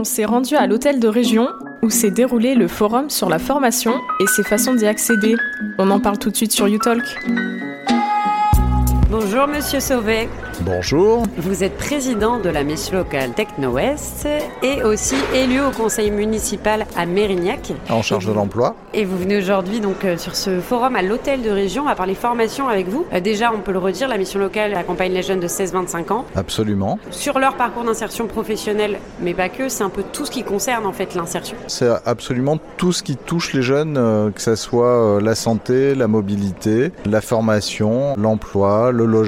On s'est rendu à l'hôtel de région où s'est déroulé le forum sur la formation et ses façons d'y accéder. On en parle tout de suite sur YouTalk. Bonjour Monsieur Sauvé. Bonjour. Vous êtes président de la mission locale Techno-Ouest et aussi élu au conseil municipal à Mérignac. En charge de l'emploi. Et vous venez aujourd'hui donc euh, sur ce forum à l'hôtel de région à parler formation avec vous. Euh, déjà, on peut le redire, la mission locale accompagne les jeunes de 16-25 ans. Absolument. Sur leur parcours d'insertion professionnelle, mais pas que, c'est un peu tout ce qui concerne en fait l'insertion. C'est absolument tout ce qui touche les jeunes, euh, que ce soit la santé, la mobilité, la formation, l'emploi, le logement.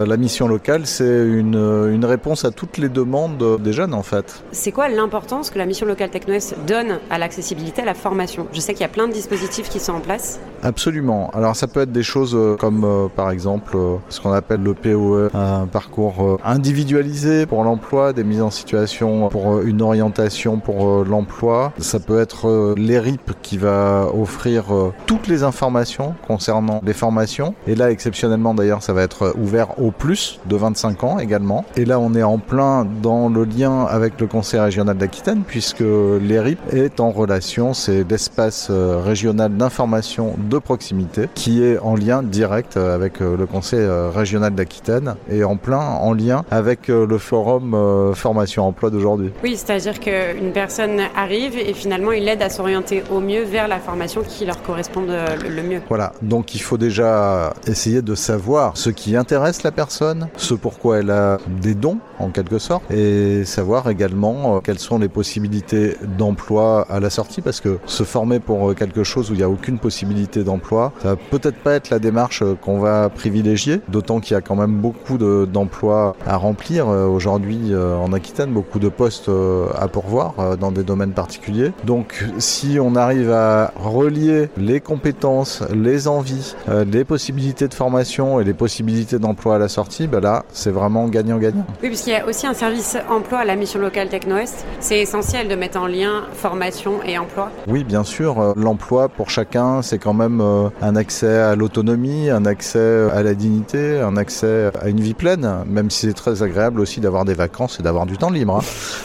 La mission locale c'est une, une, réponse à toutes les demandes des jeunes en fait. C'est quoi l'importance que la mission locale TechnoS donne à l'accessibilité, à la formation? Je sais qu'il y a plein de dispositifs qui sont en place. Absolument. Alors ça peut être des choses euh, comme euh, par exemple euh, ce qu'on appelle le POE, un parcours individualisé pour l'emploi, des mises en situation pour une orientation pour l'emploi. Ça peut être l'ERIP qui va offrir toutes les informations concernant les formations. Et là exceptionnellement d'ailleurs ça va être ouvert au plus de 25 ans également. Et là, on est en plein dans le lien avec le Conseil régional d'Aquitaine, puisque l'ERIP est en relation, c'est l'espace régional d'information proximité, qui est en lien direct euh, avec euh, le Conseil régional d'Aquitaine et en plein en lien avec le forum formation emploi d'aujourd'hui. Oui, c'est-à-dire qu'une personne arrive et finalement il aide à s'orienter au mieux vers la formation qui leur correspond le mieux. Voilà, donc il faut déjà essayer de savoir ce qui intéresse la personne, ce pourquoi elle a des dons en quelque sorte et savoir également euh, quelles sont les possibilités d'emploi à la sortie parce que se former pour euh, quelque chose où il n'y a aucune possibilité d'emploi, ça va peut-être pas être la démarche euh, qu'on va privilégier, d'autant qu'il y a quand même beaucoup d'emplois à remplir aujourd'hui en Aquitaine, beaucoup de postes à pourvoir dans des domaines particuliers. Donc si on arrive à relier les compétences, les envies, les possibilités de formation et les possibilités d'emploi à la sortie, ben là c'est vraiment gagnant-gagnant. Oui, puisqu'il y a aussi un service emploi à la mission locale Techno-Est. C'est essentiel de mettre en lien formation et emploi. Oui, bien sûr. Euh, l'emploi pour chacun, c'est quand même euh, un accès à l'autonomie, un accès à la dignité, un accès à une vie pleine, même si c'est très agréable aussi d'avoir des vacances et d'avoir du temps libre.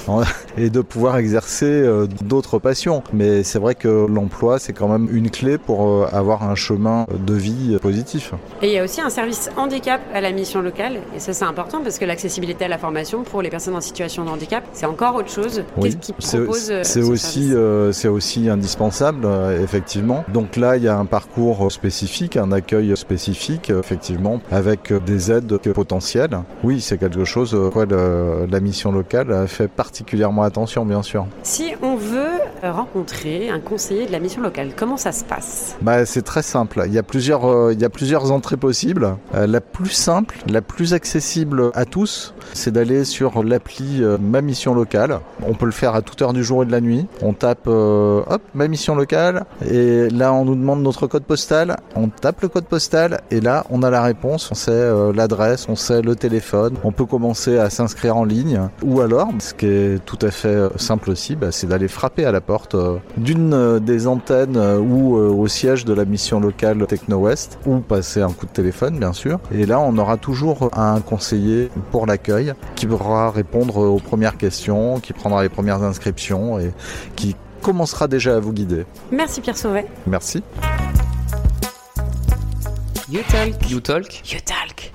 Hein. et de pouvoir exercer euh, d'autres passions. Mais c'est vrai que l'emploi, c'est quand même une clé pour avoir un chemin de vie positif. Et il y a aussi un service handicap à la mission locale. Et ça, c'est important parce que l'accessibilité à la formation pour les personnes en situation de handicap, c'est encore autre chose. Qu'est-ce qui propose euh, C'est aussi, euh, c'est aussi indispensable, euh, effectivement. Donc là, il y a un parcours spécifique, un accueil spécifique, effectivement, avec des aides potentielles. Oui, c'est quelque chose quoi la mission locale fait particulièrement attention, bien sûr. Si on veut rencontrer un conseiller de la mission locale, comment ça se passe? Bah, C'est très simple. Il y, a plusieurs, il y plusieurs entrées possibles. la plus simple, la plus accessible à tous, c'est d'aller sur l'appli euh, Ma Mission Locale. On peut le faire à toute heure du jour et de la nuit. On tape euh, hop, Ma Mission Locale et là on nous demande notre code postal. On tape le code postal et là on a la réponse. On sait euh, l'adresse, on sait le téléphone. On peut commencer à s'inscrire en ligne ou alors, ce qui est tout à fait simple aussi, bah, c'est d'aller frapper à la porte d'une des antennes ou au siège de la mission locale Techno West ou passer un coup de téléphone bien sûr. Et là on aura toujours un conseiller pour l'accueil qui pourra répondre aux premières questions, qui prendra les premières inscriptions et qui commencera déjà à vous guider. Merci Pierre Sauvet. Merci. You talk. You talk. You talk.